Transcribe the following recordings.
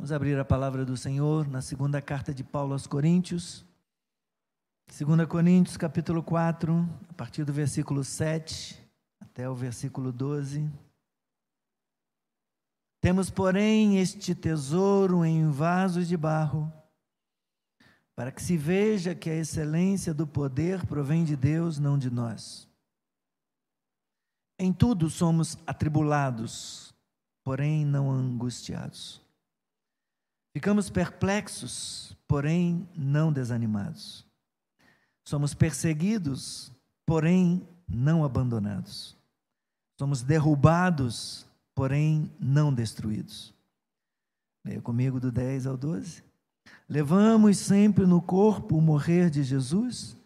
Vamos abrir a palavra do Senhor na segunda carta de Paulo aos Coríntios. 2 Coríntios, capítulo 4, a partir do versículo 7 até o versículo 12. Temos, porém, este tesouro em vasos de barro, para que se veja que a excelência do poder provém de Deus, não de nós. Em tudo somos atribulados, porém não angustiados Ficamos perplexos, porém não desanimados. Somos perseguidos, porém não abandonados. Somos derrubados, porém não destruídos. Leia comigo do 10 ao 12. Levamos sempre no corpo o morrer de Jesus,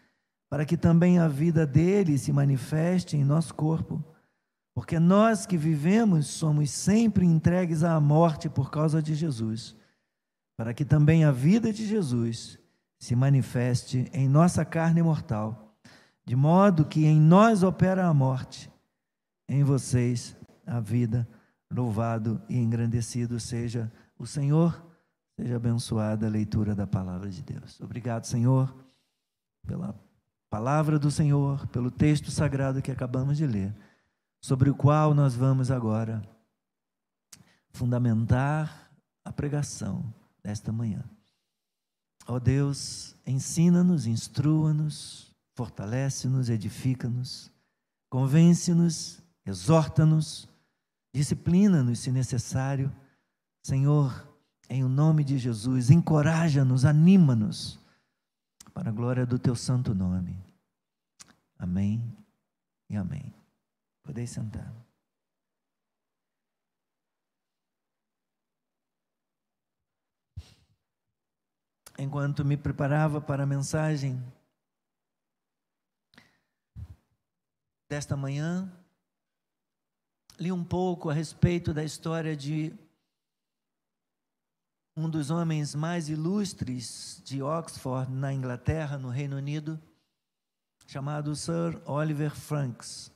para que também a vida dele se manifeste em nosso corpo. Porque nós que vivemos somos sempre entregues à morte por causa de Jesus para que também a vida de Jesus se manifeste em nossa carne mortal, de modo que em nós opera a morte, em vocês a vida. Louvado e engrandecido seja o Senhor, seja abençoada a leitura da palavra de Deus. Obrigado, Senhor, pela palavra do Senhor, pelo texto sagrado que acabamos de ler, sobre o qual nós vamos agora fundamentar a pregação desta manhã. Ó Deus, ensina-nos, instrua-nos, fortalece-nos, edifica-nos, convence-nos, exorta-nos, disciplina-nos se necessário. Senhor, em o nome de Jesus, encoraja-nos, anima-nos, para a glória do teu santo nome. Amém e amém. Podeis sentar. Enquanto me preparava para a mensagem desta manhã, li um pouco a respeito da história de um dos homens mais ilustres de Oxford, na Inglaterra, no Reino Unido, chamado Sir Oliver Franks.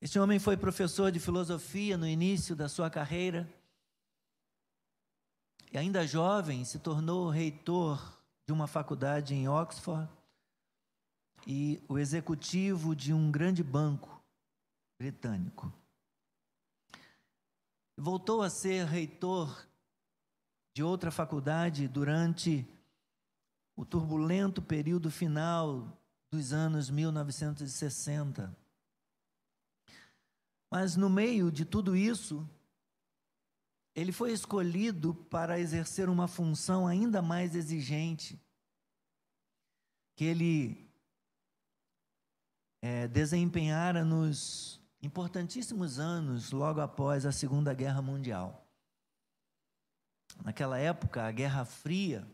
Este homem foi professor de filosofia no início da sua carreira ainda jovem, se tornou reitor de uma faculdade em Oxford e o executivo de um grande banco britânico. Voltou a ser reitor de outra faculdade durante o turbulento período final dos anos 1960. Mas no meio de tudo isso, ele foi escolhido para exercer uma função ainda mais exigente, que ele é, desempenhara nos importantíssimos anos logo após a Segunda Guerra Mundial. Naquela época, a Guerra Fria,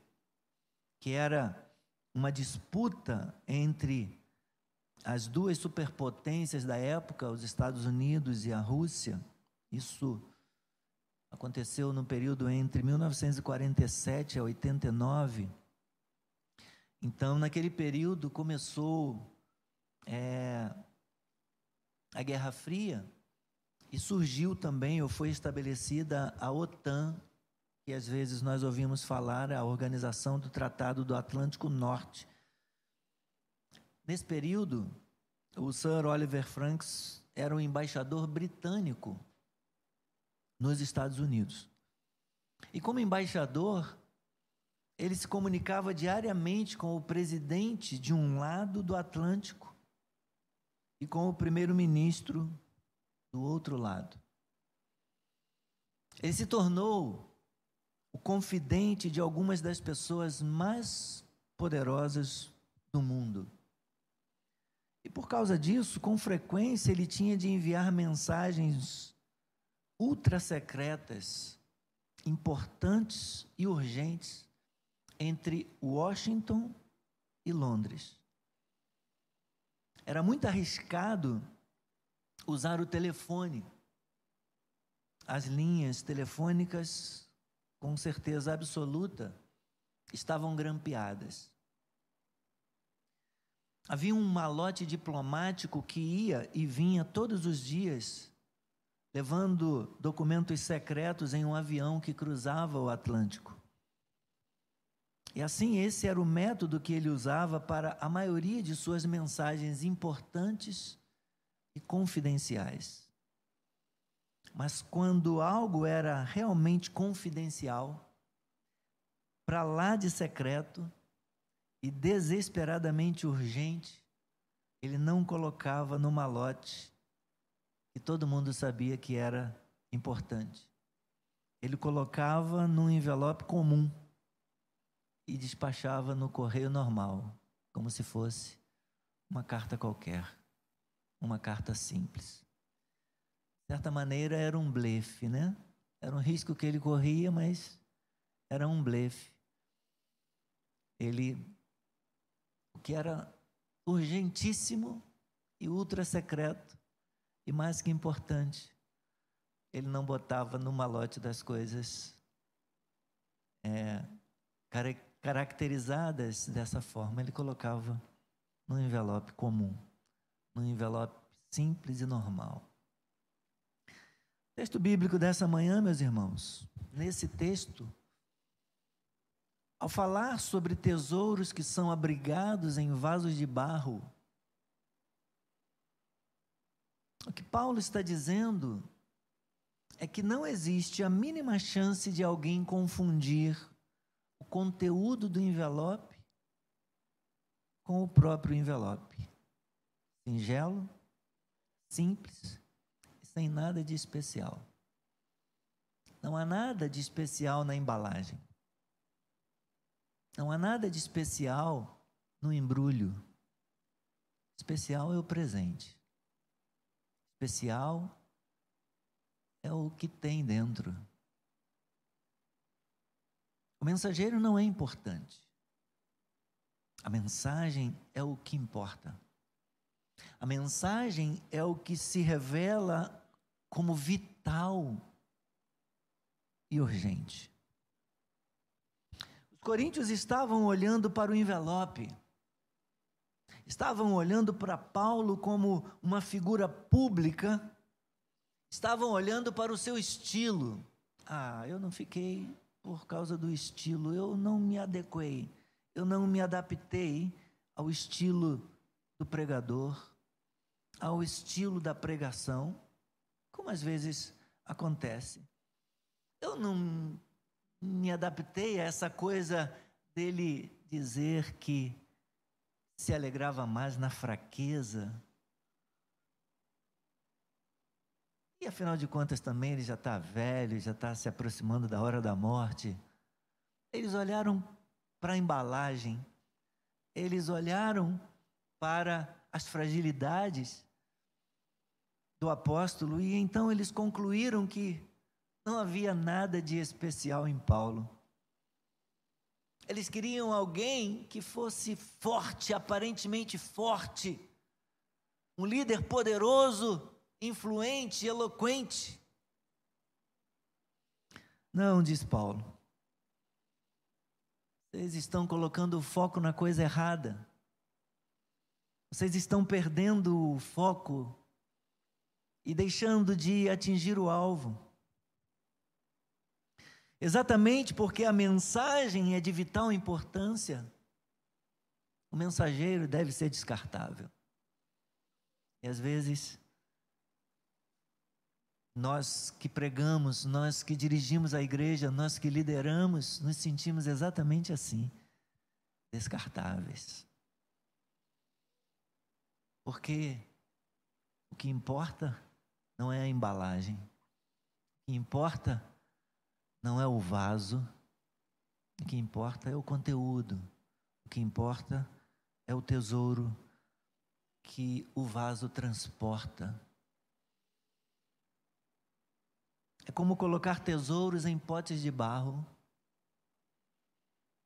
que era uma disputa entre as duas superpotências da época, os Estados Unidos e a Rússia, isso aconteceu no período entre 1947 a 89. Então, naquele período começou é, a Guerra Fria e surgiu também, ou foi estabelecida a OTAN, que às vezes nós ouvimos falar, a Organização do Tratado do Atlântico Norte. Nesse período, o Sir Oliver Franks era um embaixador britânico nos Estados Unidos. E como embaixador, ele se comunicava diariamente com o presidente de um lado do Atlântico e com o primeiro-ministro do outro lado. Ele se tornou o confidente de algumas das pessoas mais poderosas do mundo. E por causa disso, com frequência, ele tinha de enviar mensagens ultra secretas, importantes e urgentes entre Washington e Londres. Era muito arriscado usar o telefone. As linhas telefônicas, com certeza absoluta, estavam grampeadas. Havia um malote diplomático que ia e vinha todos os dias levando documentos secretos em um avião que cruzava o Atlântico. E assim, esse era o método que ele usava para a maioria de suas mensagens importantes e confidenciais. Mas quando algo era realmente confidencial, para lá de secreto e desesperadamente urgente, ele não colocava no malote que todo mundo sabia que era importante. Ele colocava num envelope comum e despachava no correio normal, como se fosse uma carta qualquer, uma carta simples. De certa maneira era um blefe, né? Era um risco que ele corria, mas era um blefe. Ele, o que era urgentíssimo e ultra secreto, e mais que importante, ele não botava no malote das coisas é, caracterizadas dessa forma, ele colocava no envelope comum, no envelope simples e normal. Texto bíblico dessa manhã, meus irmãos, nesse texto, ao falar sobre tesouros que são abrigados em vasos de barro, o que Paulo está dizendo é que não existe a mínima chance de alguém confundir o conteúdo do envelope com o próprio envelope. Singelo, simples sem nada de especial. Não há nada de especial na embalagem. Não há nada de especial no embrulho. Especial é o presente. Especial é o que tem dentro. O mensageiro não é importante. A mensagem é o que importa. A mensagem é o que se revela como vital e urgente. Os coríntios estavam olhando para o envelope, estavam olhando para Paulo como uma figura pública, estavam olhando para o seu estilo. Ah, eu não fiquei por causa do estilo, eu não me adequei, eu não me adaptei ao estilo do pregador, ao estilo da pregação, como às vezes acontece. Eu não me adaptei a essa coisa dele dizer que se alegrava mais na fraqueza. E afinal de contas também ele já está velho, já está se aproximando da hora da morte. Eles olharam para a embalagem, eles olharam para as fragilidades do apóstolo e então eles concluíram que não havia nada de especial em Paulo. Eles queriam alguém que fosse forte, aparentemente forte, um líder poderoso, influente, eloquente. Não, diz Paulo. Vocês estão colocando o foco na coisa errada. Vocês estão perdendo o foco e deixando de atingir o alvo. Exatamente porque a mensagem é de vital importância, o mensageiro deve ser descartável. E às vezes, nós que pregamos, nós que dirigimos a igreja, nós que lideramos, nos sentimos exatamente assim, descartáveis. Porque o que importa não é a embalagem, o que importa não é o vaso, o que importa é o conteúdo, o que importa é o tesouro que o vaso transporta. É como colocar tesouros em potes de barro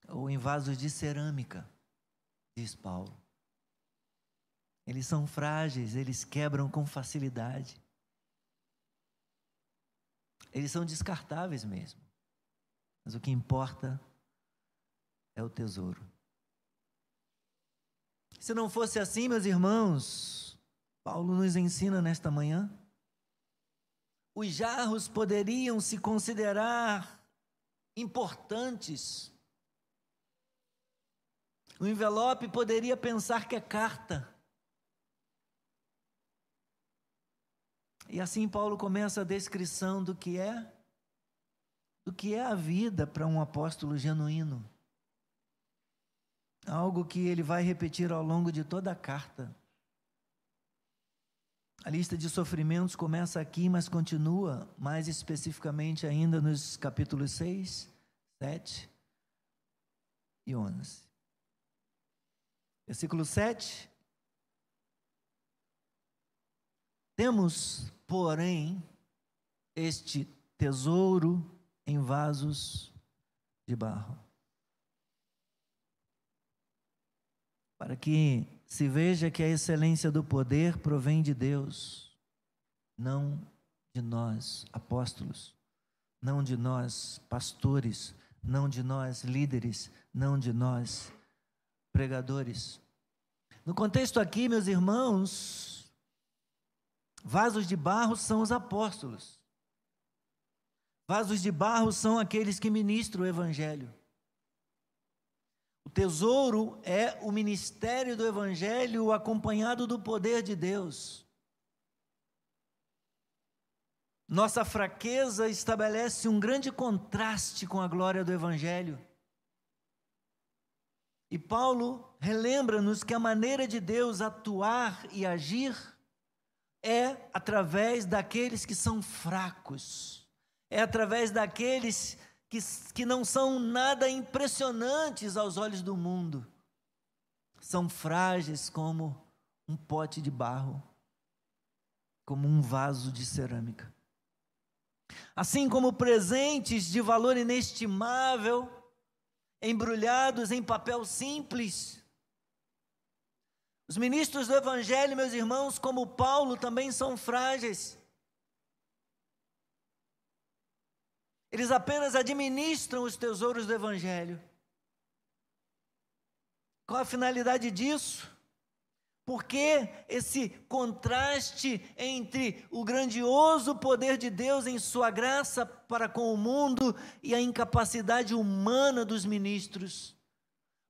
ou em vasos de cerâmica, diz Paulo. Eles são frágeis, eles quebram com facilidade. Eles são descartáveis mesmo. Mas o que importa é o tesouro. Se não fosse assim, meus irmãos, Paulo nos ensina nesta manhã, os jarros poderiam se considerar importantes. O envelope poderia pensar que é carta. E assim Paulo começa a descrição do que é do que é a vida para um apóstolo genuíno. Algo que ele vai repetir ao longo de toda a carta. A lista de sofrimentos começa aqui, mas continua mais especificamente ainda nos capítulos 6, 7 e 11. Versículo 7. Temos, porém, este tesouro em vasos de barro. Para que se veja que a excelência do poder provém de Deus, não de nós, apóstolos, não de nós, pastores, não de nós, líderes, não de nós, pregadores. No contexto aqui, meus irmãos, vasos de barro são os apóstolos. Vasos de barro são aqueles que ministram o evangelho. O tesouro é o ministério do evangelho acompanhado do poder de Deus. Nossa fraqueza estabelece um grande contraste com a glória do evangelho. E Paulo relembra-nos que a maneira de Deus atuar e agir é através daqueles que são fracos, é através daqueles que, que não são nada impressionantes aos olhos do mundo, são frágeis como um pote de barro, como um vaso de cerâmica. Assim como presentes de valor inestimável, embrulhados em papel simples. Os ministros do Evangelho, meus irmãos, como Paulo, também são frágeis. Eles apenas administram os tesouros do Evangelho. Qual a finalidade disso? Porque esse contraste entre o grandioso poder de Deus em Sua graça para com o mundo e a incapacidade humana dos ministros.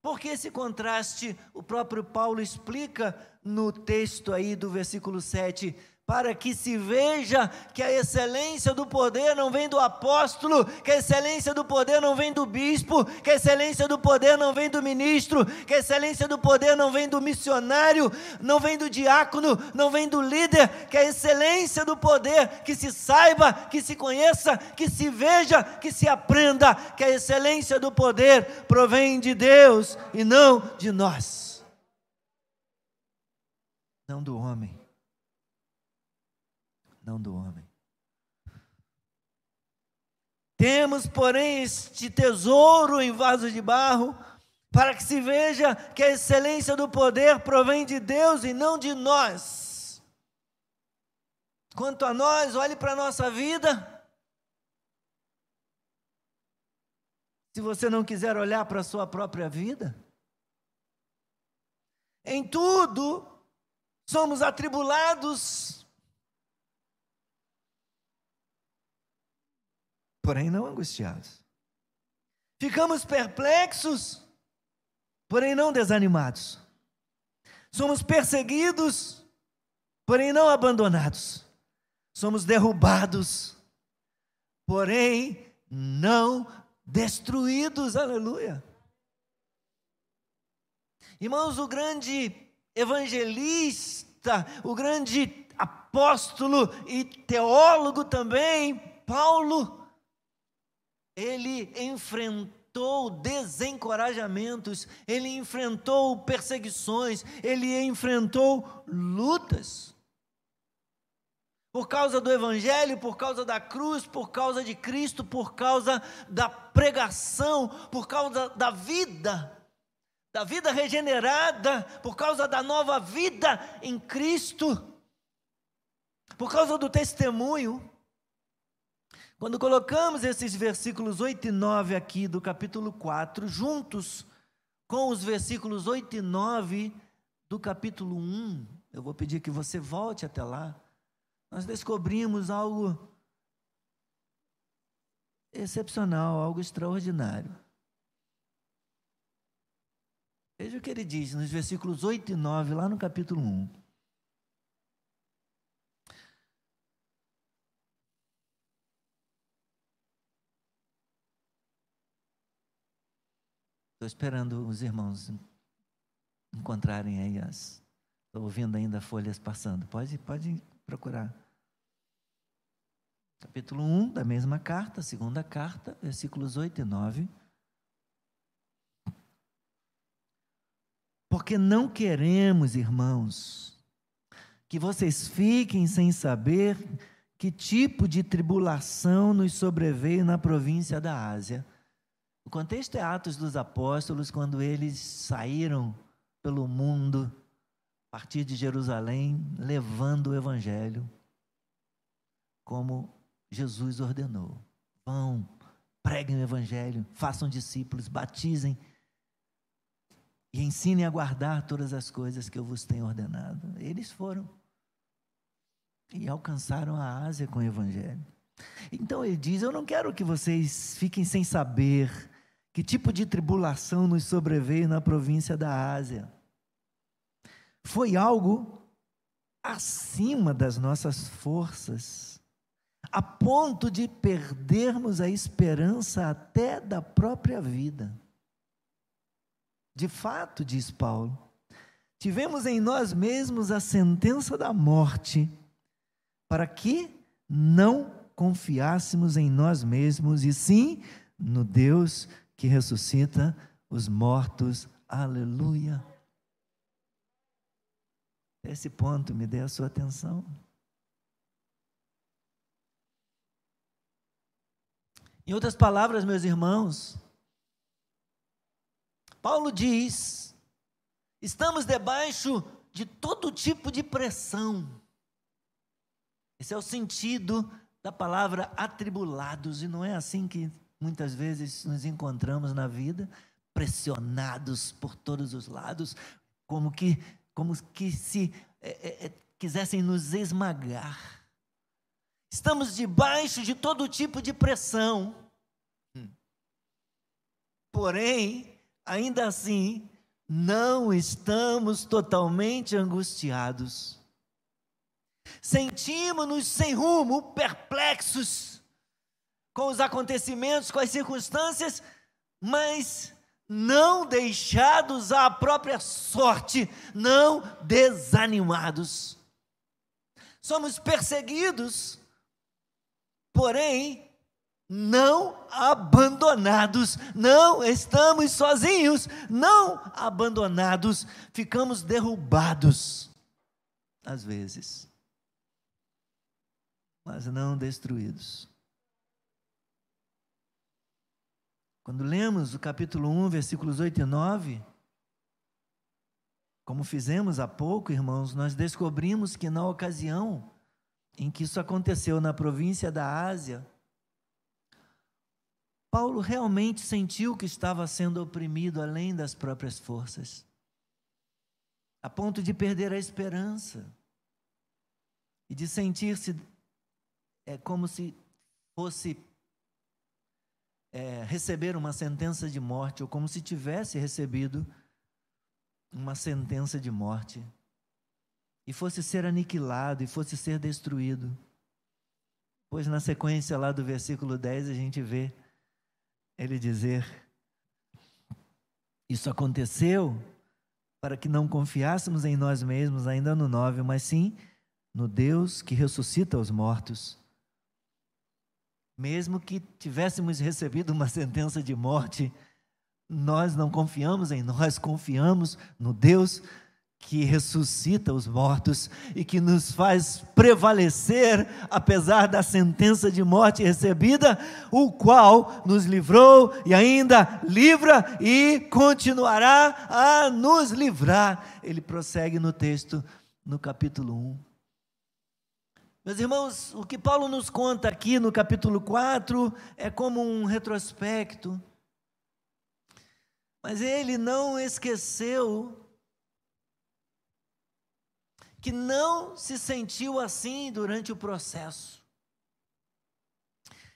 Porque esse contraste o próprio Paulo explica no texto aí do versículo 7 para que se veja que a excelência do poder não vem do apóstolo, que a excelência do poder não vem do bispo, que a excelência do poder não vem do ministro, que a excelência do poder não vem do missionário, não vem do diácono, não vem do líder, que a excelência do poder que se saiba, que se conheça, que se veja, que se aprenda, que a excelência do poder provém de Deus e não de nós. Não do homem não do homem. Temos, porém, este tesouro em vaso de barro, para que se veja que a excelência do poder provém de Deus e não de nós. Quanto a nós, olhe para a nossa vida. Se você não quiser olhar para a sua própria vida, em tudo somos atribulados porém não angustiados. Ficamos perplexos, porém não desanimados. Somos perseguidos, porém não abandonados. Somos derrubados, porém não destruídos. Aleluia. Irmãos, o grande evangelista, o grande apóstolo e teólogo também, Paulo, ele enfrentou desencorajamentos, ele enfrentou perseguições, ele enfrentou lutas. Por causa do Evangelho, por causa da cruz, por causa de Cristo, por causa da pregação, por causa da vida, da vida regenerada, por causa da nova vida em Cristo, por causa do testemunho. Quando colocamos esses versículos 8 e 9 aqui do capítulo 4, juntos com os versículos 8 e 9 do capítulo 1, eu vou pedir que você volte até lá, nós descobrimos algo excepcional, algo extraordinário. Veja o que ele diz nos versículos 8 e 9, lá no capítulo 1. Estou esperando os irmãos encontrarem aí as. Estou ouvindo ainda folhas passando. Pode, pode procurar. Capítulo 1 da mesma carta, segunda carta, versículos 8 e 9. Porque não queremos, irmãos, que vocês fiquem sem saber que tipo de tribulação nos sobreveio na província da Ásia. O contexto é Atos dos Apóstolos, quando eles saíram pelo mundo, a partir de Jerusalém, levando o Evangelho, como Jesus ordenou. Vão, preguem o Evangelho, façam discípulos, batizem e ensinem a guardar todas as coisas que eu vos tenho ordenado. Eles foram e alcançaram a Ásia com o Evangelho. Então ele diz: Eu não quero que vocês fiquem sem saber que tipo de tribulação nos sobreveio na província da Ásia. Foi algo acima das nossas forças, a ponto de perdermos a esperança até da própria vida. De fato, diz Paulo, tivemos em nós mesmos a sentença da morte, para que não confiássemos em nós mesmos, e sim no Deus que ressuscita os mortos. Aleluia. Esse ponto me dê a sua atenção. Em outras palavras, meus irmãos, Paulo diz: estamos debaixo de todo tipo de pressão. Esse é o sentido da palavra atribulados, e não é assim que muitas vezes nos encontramos na vida, pressionados por todos os lados, como que, como que se é, é, é quisessem nos esmagar. Estamos debaixo de todo tipo de pressão. Porém, ainda assim, não estamos totalmente angustiados. Sentimos-nos sem rumo, perplexos com os acontecimentos, com as circunstâncias, mas não deixados à própria sorte, não desanimados. Somos perseguidos, porém não abandonados, não estamos sozinhos, não abandonados, ficamos derrubados, às vezes, mas não destruídos. Quando lemos o capítulo 1, versículos 8 e 9, como fizemos há pouco, irmãos, nós descobrimos que na ocasião em que isso aconteceu na província da Ásia, Paulo realmente sentiu que estava sendo oprimido além das próprias forças, a ponto de perder a esperança e de sentir-se é, como se fosse é, receber uma sentença de morte, ou como se tivesse recebido uma sentença de morte, e fosse ser aniquilado, e fosse ser destruído. Pois na sequência lá do versículo 10 a gente vê ele dizer: Isso aconteceu para que não confiássemos em nós mesmos, ainda no 9, mas sim no Deus que ressuscita os mortos. Mesmo que tivéssemos recebido uma sentença de morte, nós não confiamos em nós, confiamos no Deus que ressuscita os mortos e que nos faz prevalecer, apesar da sentença de morte recebida, o qual nos livrou e ainda livra e continuará a nos livrar. Ele prossegue no texto, no capítulo 1. Meus irmãos, o que Paulo nos conta aqui no capítulo 4 é como um retrospecto, mas ele não esqueceu que não se sentiu assim durante o processo.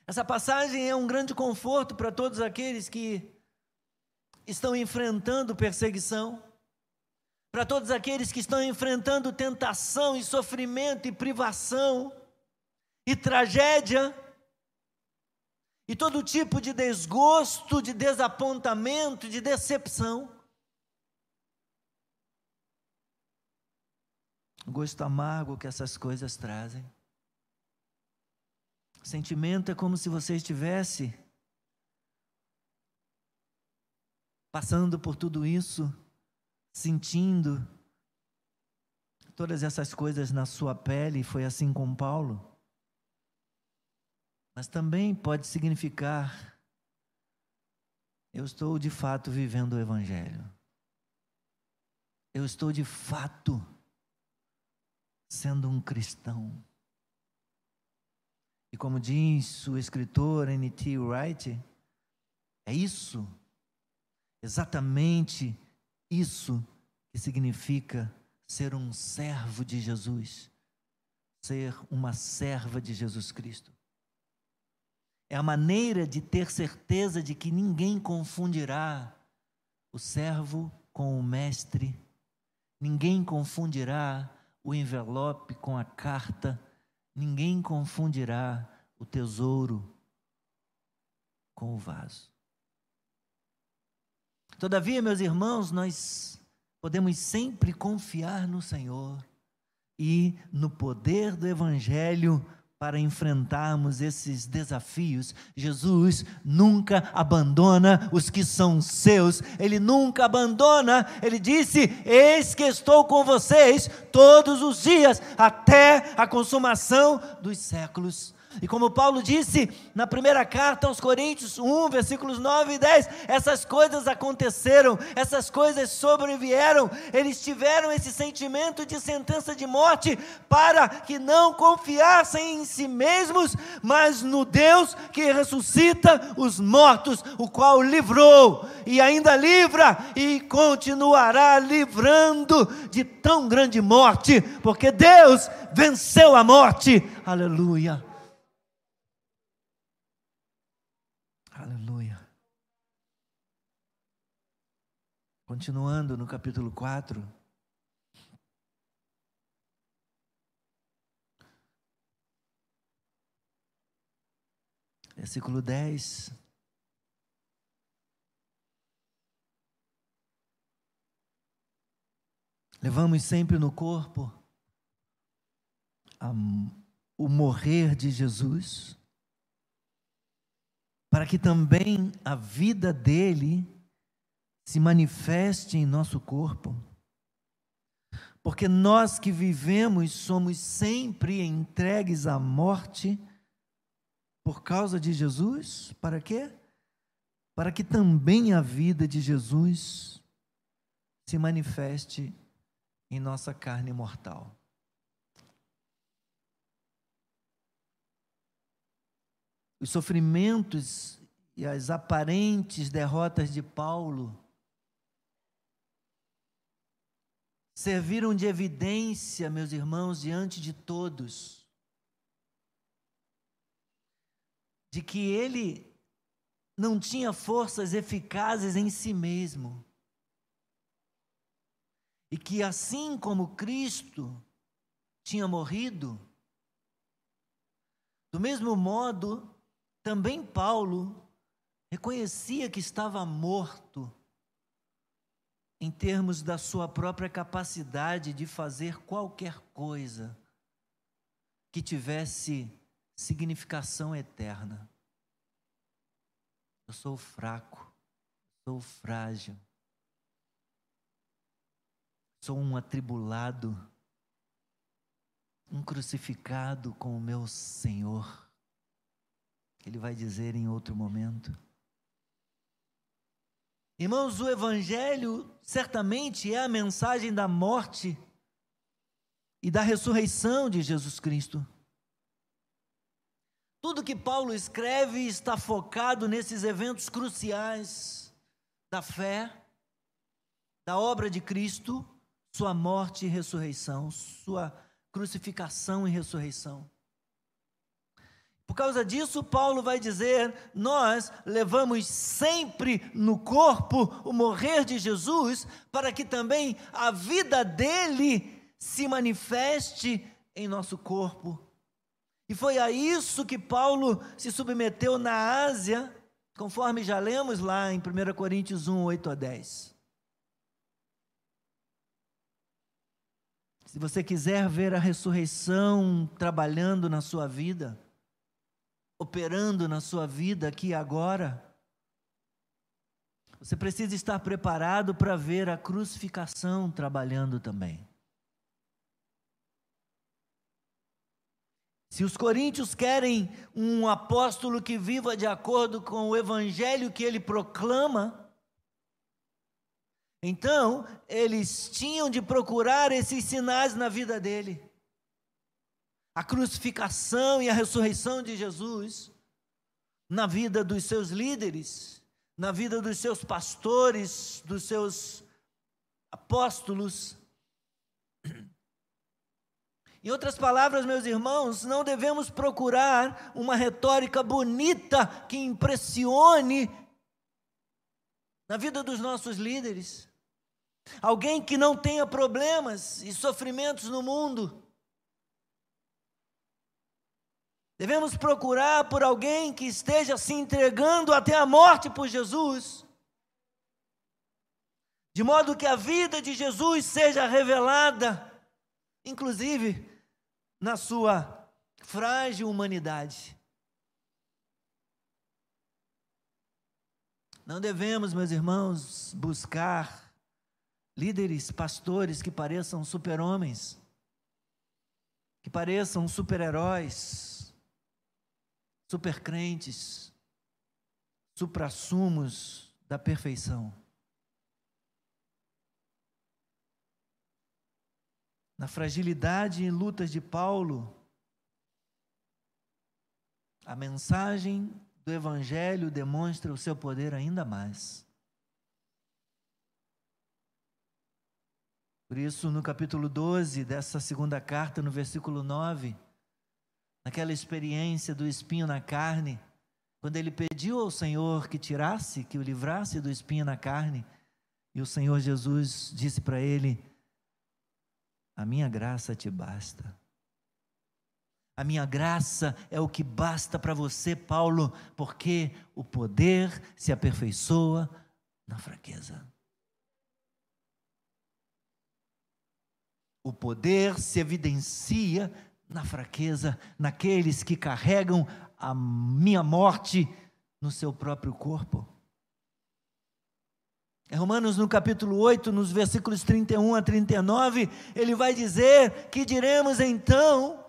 Essa passagem é um grande conforto para todos aqueles que estão enfrentando perseguição, para todos aqueles que estão enfrentando tentação e sofrimento e privação e tragédia e todo tipo de desgosto, de desapontamento, de decepção. O gosto amargo que essas coisas trazem. O sentimento é como se você estivesse passando por tudo isso, sentindo todas essas coisas na sua pele, foi assim com Paulo. Mas também pode significar eu estou de fato vivendo o evangelho. Eu estou de fato sendo um cristão. E como diz o escritor N.T. Wright, é isso, exatamente isso que significa ser um servo de Jesus, ser uma serva de Jesus Cristo. É a maneira de ter certeza de que ninguém confundirá o servo com o mestre, ninguém confundirá o envelope com a carta, ninguém confundirá o tesouro com o vaso. Todavia, meus irmãos, nós podemos sempre confiar no Senhor e no poder do Evangelho para enfrentarmos esses desafios. Jesus nunca abandona os que são seus, ele nunca abandona. Ele disse: Eis que estou com vocês todos os dias, até a consumação dos séculos. E como Paulo disse na primeira carta aos Coríntios 1, versículos 9 e 10, essas coisas aconteceram, essas coisas sobrevieram, eles tiveram esse sentimento de sentença de morte para que não confiassem em si mesmos, mas no Deus que ressuscita os mortos, o qual livrou e ainda livra e continuará livrando de tão grande morte, porque Deus venceu a morte. Aleluia. Continuando no capítulo 4. Versículo 10. Levamos sempre no corpo a, o morrer de Jesus, para que também a vida dele se manifeste em nosso corpo. Porque nós que vivemos somos sempre entregues à morte por causa de Jesus, para quê? Para que também a vida de Jesus se manifeste em nossa carne mortal. Os sofrimentos e as aparentes derrotas de Paulo serviram de evidência, meus irmãos, diante de todos, de que ele não tinha forças eficazes em si mesmo. E que assim como Cristo tinha morrido, do mesmo modo, também Paulo reconhecia que estava morto em termos da sua própria capacidade de fazer qualquer coisa que tivesse significação eterna. Eu sou fraco, sou frágil, sou um atribulado, um crucificado com o meu Senhor. Ele vai dizer em outro momento. Irmãos, o Evangelho certamente é a mensagem da morte e da ressurreição de Jesus Cristo. Tudo que Paulo escreve está focado nesses eventos cruciais da fé, da obra de Cristo, sua morte e ressurreição, sua crucificação e ressurreição. Por causa disso, Paulo vai dizer: nós levamos sempre no corpo o morrer de Jesus, para que também a vida dele se manifeste em nosso corpo. E foi a isso que Paulo se submeteu na Ásia, conforme já lemos lá em 1 Coríntios 1, 8 a 10. Se você quiser ver a ressurreição trabalhando na sua vida, operando na sua vida aqui e agora. Você precisa estar preparado para ver a crucificação trabalhando também. Se os coríntios querem um apóstolo que viva de acordo com o evangelho que ele proclama, então eles tinham de procurar esses sinais na vida dele a crucificação e a ressurreição de Jesus na vida dos seus líderes, na vida dos seus pastores, dos seus apóstolos. Em outras palavras, meus irmãos, não devemos procurar uma retórica bonita que impressione na vida dos nossos líderes. Alguém que não tenha problemas e sofrimentos no mundo Devemos procurar por alguém que esteja se entregando até a morte por Jesus, de modo que a vida de Jesus seja revelada, inclusive na sua frágil humanidade. Não devemos, meus irmãos, buscar líderes, pastores que pareçam super-homens, que pareçam super-heróis, supercrentes, suprassumos da perfeição. Na fragilidade e lutas de Paulo, a mensagem do Evangelho demonstra o seu poder ainda mais. Por isso, no capítulo 12 dessa segunda carta, no versículo 9, naquela experiência do espinho na carne, quando ele pediu ao Senhor que tirasse, que o livrasse do espinho na carne, e o Senhor Jesus disse para ele: A minha graça te basta. A minha graça é o que basta para você, Paulo, porque o poder se aperfeiçoa na fraqueza. O poder se evidencia na fraqueza, naqueles que carregam a minha morte no seu próprio corpo. Em Romanos, no capítulo 8, nos versículos 31 a 39, ele vai dizer: Que diremos então?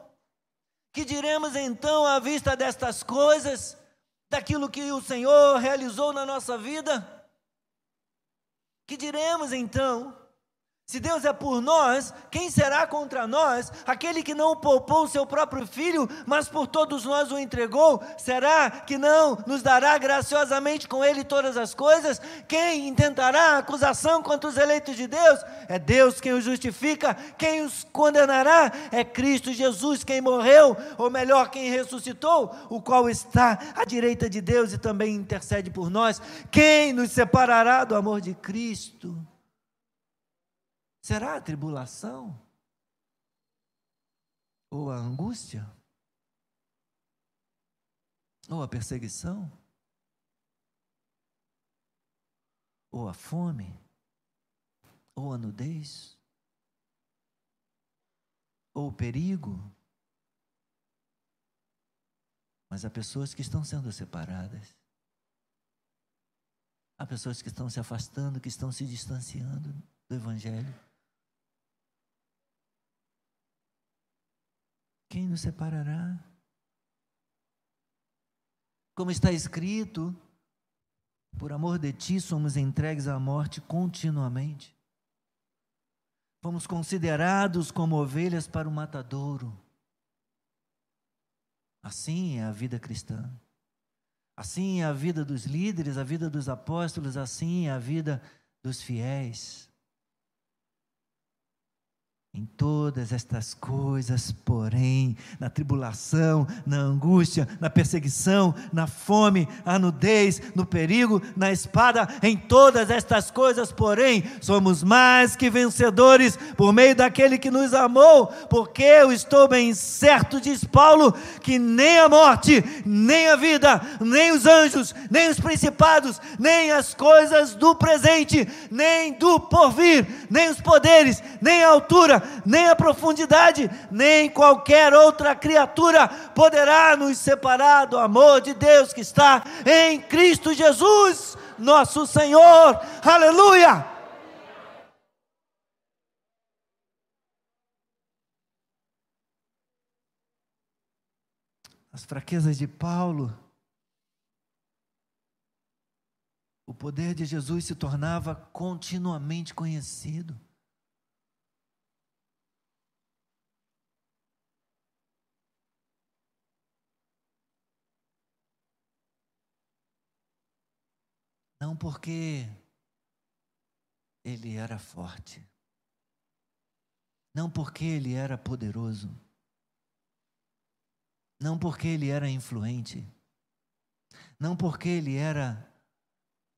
Que diremos então à vista destas coisas, daquilo que o Senhor realizou na nossa vida? Que diremos então? Se Deus é por nós, quem será contra nós? Aquele que não poupou o seu próprio filho, mas por todos nós o entregou, será que não nos dará graciosamente com ele todas as coisas? Quem intentará acusação contra os eleitos de Deus? É Deus quem os justifica. Quem os condenará? É Cristo Jesus quem morreu, ou melhor, quem ressuscitou, o qual está à direita de Deus e também intercede por nós. Quem nos separará do amor de Cristo? Será a tribulação? Ou a angústia? Ou a perseguição? Ou a fome? Ou a nudez? Ou o perigo? Mas há pessoas que estão sendo separadas. Há pessoas que estão se afastando, que estão se distanciando do Evangelho. Quem nos separará? Como está escrito, por amor de ti somos entregues à morte continuamente. Fomos considerados como ovelhas para o matadouro. Assim é a vida cristã. Assim é a vida dos líderes, a vida dos apóstolos, assim é a vida dos fiéis. Em todas estas coisas, porém, na tribulação, na angústia, na perseguição, na fome, na nudez, no perigo, na espada, em todas estas coisas, porém, somos mais que vencedores por meio daquele que nos amou, porque eu estou bem certo, diz Paulo, que nem a morte, nem a vida, nem os anjos, nem os principados, nem as coisas do presente, nem do porvir, nem os poderes, nem a altura, nem a profundidade, nem qualquer outra criatura poderá nos separar do amor de Deus que está em Cristo Jesus, nosso Senhor. Aleluia! As fraquezas de Paulo, o poder de Jesus se tornava continuamente conhecido. Não porque ele era forte, não porque ele era poderoso, não porque ele era influente, não porque ele era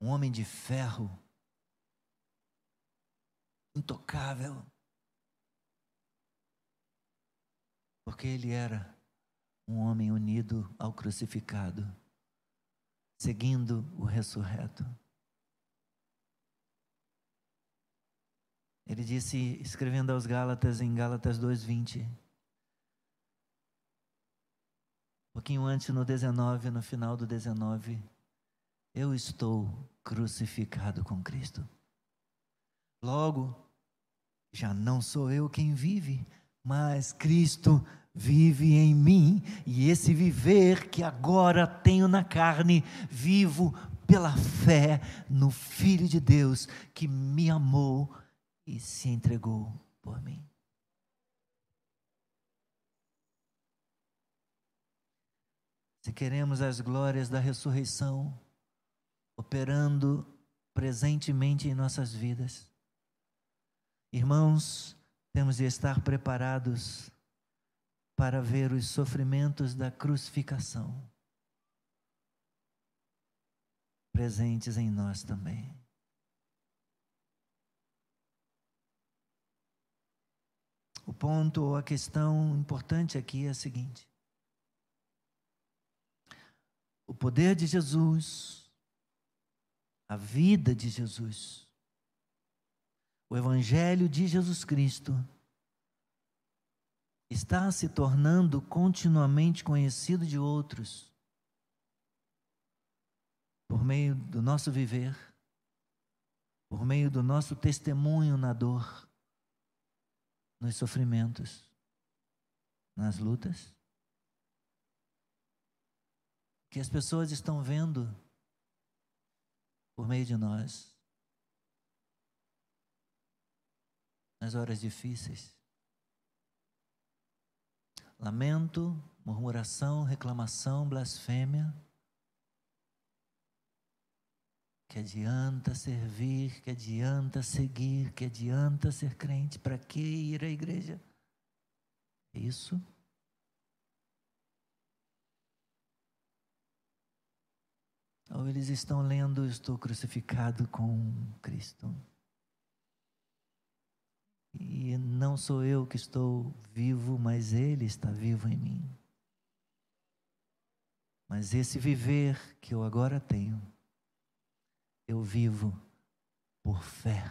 um homem de ferro, intocável, porque ele era um homem unido ao crucificado seguindo o ressurreto. Ele disse, escrevendo aos Gálatas, em Gálatas 2,20, um pouquinho antes, no 19, no final do 19, eu estou crucificado com Cristo. Logo, já não sou eu quem vive, mas Cristo vive em mim, e esse viver que agora tenho na carne, vivo pela fé no Filho de Deus que me amou e se entregou por mim. Se queremos as glórias da ressurreição operando presentemente em nossas vidas, irmãos, temos de estar preparados para ver os sofrimentos da crucificação presentes em nós também. O ponto ou a questão importante aqui é a seguinte: o poder de Jesus, a vida de Jesus, o Evangelho de Jesus Cristo, está se tornando continuamente conhecido de outros por meio do nosso viver, por meio do nosso testemunho na dor, nos sofrimentos, nas lutas. Que as pessoas estão vendo por meio de nós, nas horas difíceis lamento, murmuração, reclamação, blasfêmia. Que adianta servir, que adianta seguir, que adianta ser crente, para que ir à igreja? É isso? Ou eles estão lendo, estou crucificado com Cristo. E não sou eu que estou vivo, mas Ele está vivo em mim. Mas esse viver que eu agora tenho, eu vivo por fé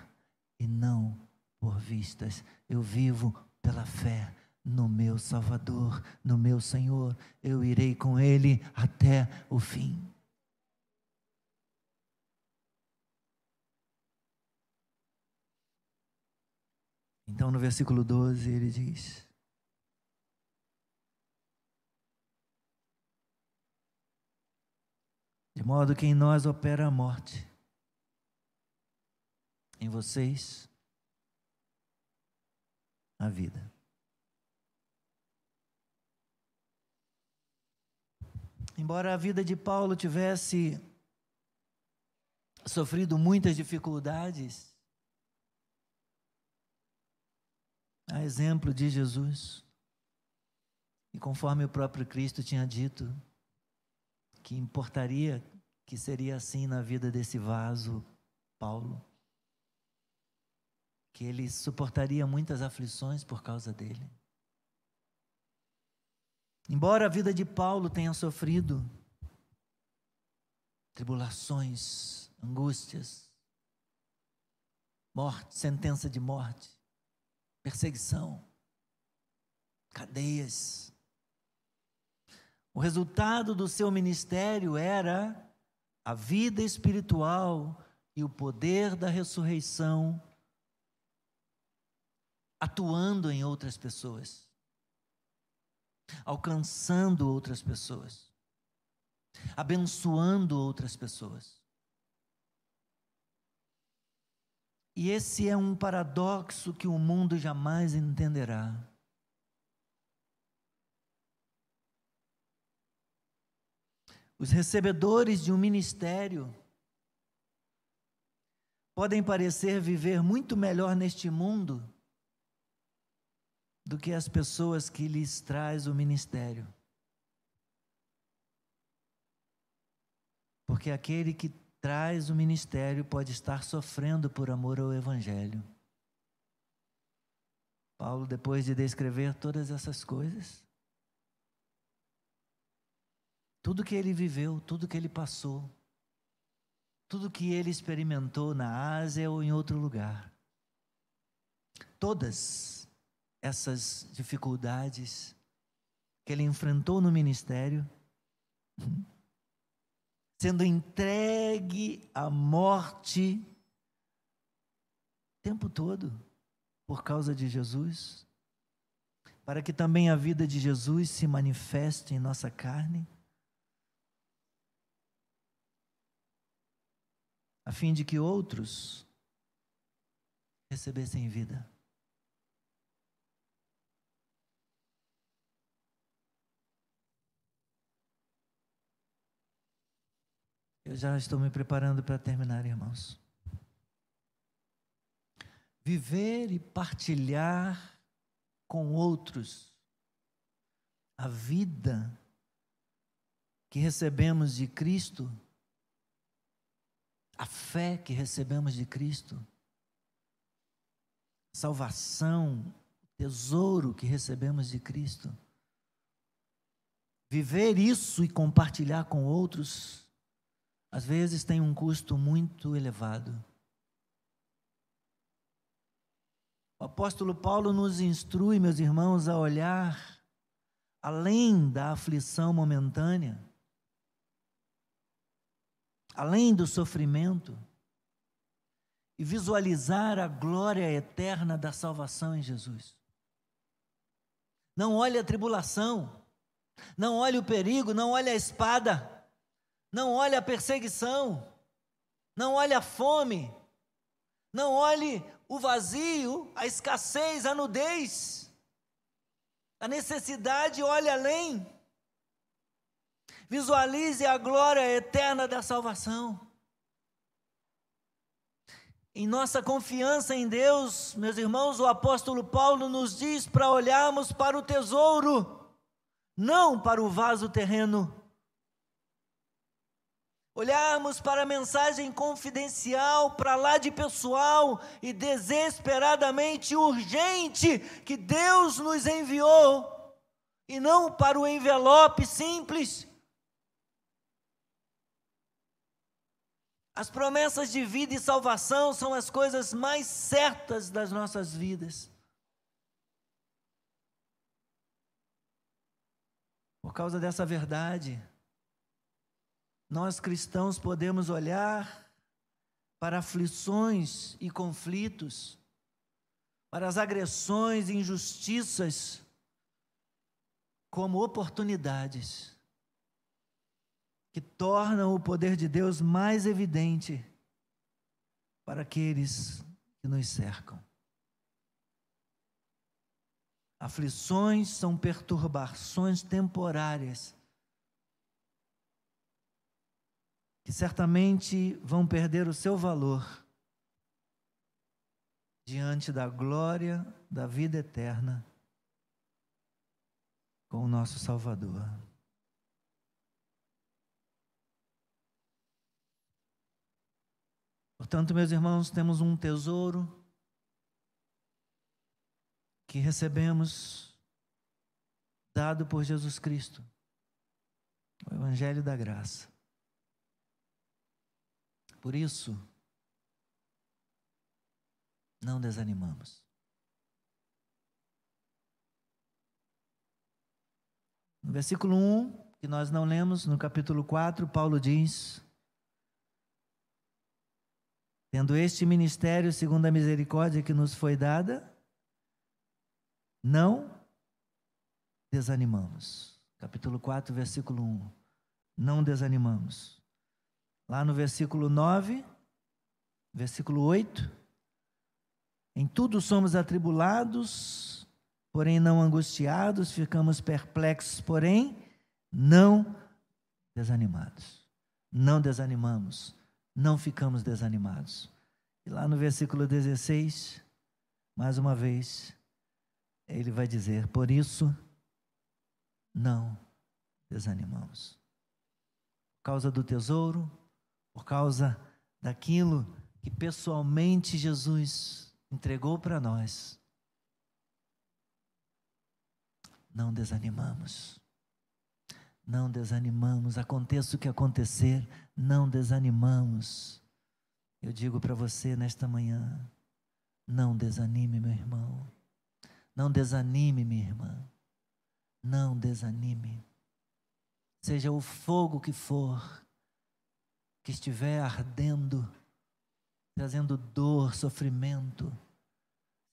e não por vistas. Eu vivo pela fé no meu Salvador, no meu Senhor. Eu irei com Ele até o fim. Então, no versículo 12, ele diz: De modo que em nós opera a morte, em vocês a vida. Embora a vida de Paulo tivesse sofrido muitas dificuldades, A exemplo de Jesus. E conforme o próprio Cristo tinha dito, que importaria que seria assim na vida desse vaso, Paulo, que ele suportaria muitas aflições por causa dele. Embora a vida de Paulo tenha sofrido tribulações, angústias, morte, sentença de morte, perseguição, cadeias. O resultado do seu ministério era a vida espiritual e o poder da ressurreição atuando em outras pessoas, alcançando outras pessoas, abençoando outras pessoas. E esse é um paradoxo que o mundo jamais entenderá. Os recebedores de um ministério podem parecer viver muito melhor neste mundo do que as pessoas que lhes traz o ministério. Porque aquele que traz o ministério pode estar sofrendo por amor ao Evangelho. Paulo, depois de descrever todas essas coisas, tudo que ele viveu, tudo que ele passou, tudo que ele experimentou na Ásia ou em outro lugar, todas essas dificuldades que ele enfrentou no ministério, sendo entregue à morte o tempo todo por causa de Jesus, para que também a vida de Jesus se manifeste em nossa carne, a fim de que outros recebessem vida. Eu já estou me preparando para terminar, irmãos. Viver e partilhar com outros a vida que recebemos de Cristo, a fé que recebemos de Cristo, salvação, tesouro que recebemos de Cristo. Viver isso e compartilhar com outros às vezes tem um custo muito elevado. O apóstolo Paulo nos instrui, meus irmãos, a olhar além da aflição momentânea, além do sofrimento, e visualizar a glória eterna da salvação em Jesus. Não olhe a tribulação, não olhe o perigo, não olhe a espada, não olhe a perseguição, não olhe a fome, não olhe o vazio, a escassez, a nudez, a necessidade, olhe além. Visualize a glória eterna da salvação. Em nossa confiança em Deus, meus irmãos, o apóstolo Paulo nos diz para olharmos para o tesouro, não para o vaso terreno olharmos para a mensagem confidencial, para lá de pessoal e desesperadamente urgente que Deus nos enviou, e não para o envelope simples. As promessas de vida e salvação são as coisas mais certas das nossas vidas. Por causa dessa verdade, nós cristãos podemos olhar para aflições e conflitos, para as agressões e injustiças, como oportunidades que tornam o poder de Deus mais evidente para aqueles que nos cercam. Aflições são perturbações temporárias que certamente vão perder o seu valor diante da glória da vida eterna com o nosso Salvador. Portanto, meus irmãos, temos um tesouro que recebemos dado por Jesus Cristo, o Evangelho da Graça. Por isso, não desanimamos. No versículo 1, que nós não lemos, no capítulo 4, Paulo diz: Tendo este ministério, segundo a misericórdia que nos foi dada, não desanimamos. Capítulo 4, versículo 1. Não desanimamos. Lá no versículo 9, versículo 8. Em tudo somos atribulados, porém não angustiados, ficamos perplexos, porém não desanimados. Não desanimamos não ficamos desanimados. E lá no versículo 16, mais uma vez, ele vai dizer: Por isso, não desanimamos. Por causa do tesouro, por causa daquilo que pessoalmente Jesus entregou para nós, não desanimamos. Não desanimamos, aconteça o que acontecer, não desanimamos. Eu digo para você nesta manhã: não desanime, meu irmão. Não desanime, minha irmã. Não desanime. Seja o fogo que for, que estiver ardendo, trazendo dor, sofrimento,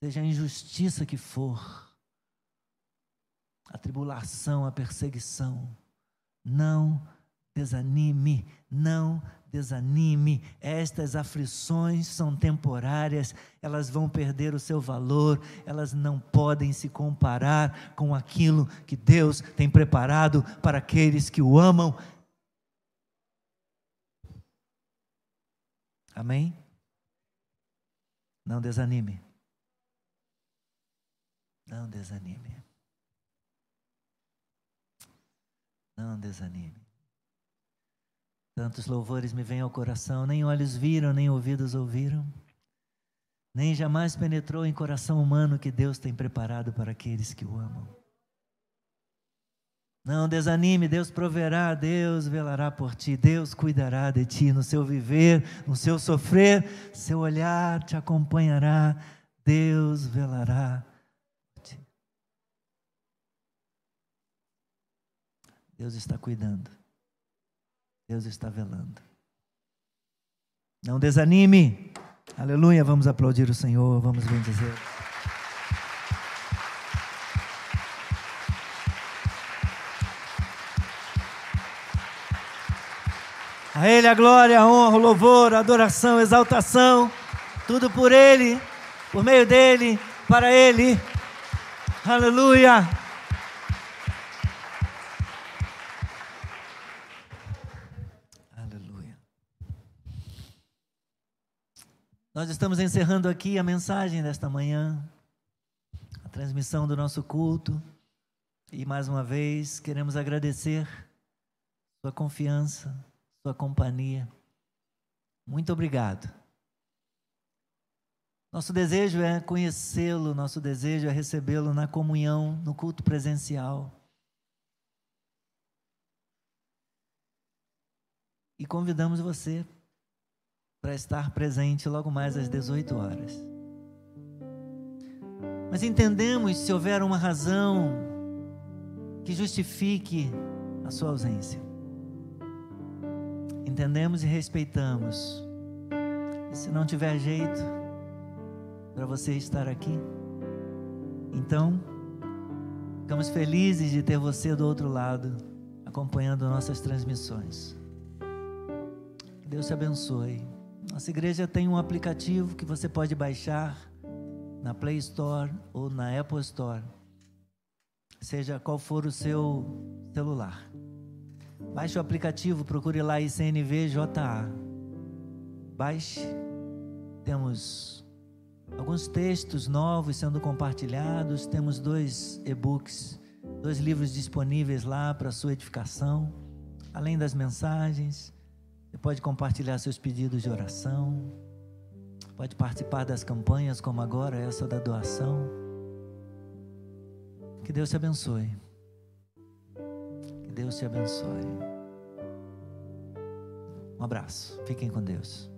seja a injustiça que for, a tribulação, a perseguição, não desanime, não desanime. Estas aflições são temporárias, elas vão perder o seu valor, elas não podem se comparar com aquilo que Deus tem preparado para aqueles que o amam. Amém? Não desanime. Não desanime. Não desanime. Tantos louvores me vêm ao coração, nem olhos viram, nem ouvidos ouviram, nem jamais penetrou em coração humano que Deus tem preparado para aqueles que o amam. Não desanime, Deus proverá, Deus velará por ti, Deus cuidará de ti no seu viver, no seu sofrer, seu olhar te acompanhará, Deus velará Deus está cuidando. Deus está velando. Não desanime. Aleluia. Vamos aplaudir o Senhor. Vamos bendizer. A Ele a glória, a honra, o louvor, a adoração, a exaltação. Tudo por Ele, por meio dEle, para Ele. Aleluia. Nós estamos encerrando aqui a mensagem desta manhã, a transmissão do nosso culto, e mais uma vez queremos agradecer sua confiança, sua companhia. Muito obrigado. Nosso desejo é conhecê-lo, nosso desejo é recebê-lo na comunhão, no culto presencial. E convidamos você para estar presente logo mais às 18 horas. Mas entendemos se houver uma razão que justifique a sua ausência. Entendemos e respeitamos. E se não tiver jeito para você estar aqui, então ficamos felizes de ter você do outro lado, acompanhando nossas transmissões. Deus te abençoe. Nossa igreja tem um aplicativo que você pode baixar na Play Store ou na Apple Store, seja qual for o seu celular. Baixe o aplicativo, procure lá ICNVJA. Baixe. Temos alguns textos novos sendo compartilhados. Temos dois e-books, dois livros disponíveis lá para sua edificação, além das mensagens. Você pode compartilhar seus pedidos de oração, pode participar das campanhas, como agora essa da doação. Que Deus te abençoe. Deus te abençoe. Um abraço. Fiquem com Deus.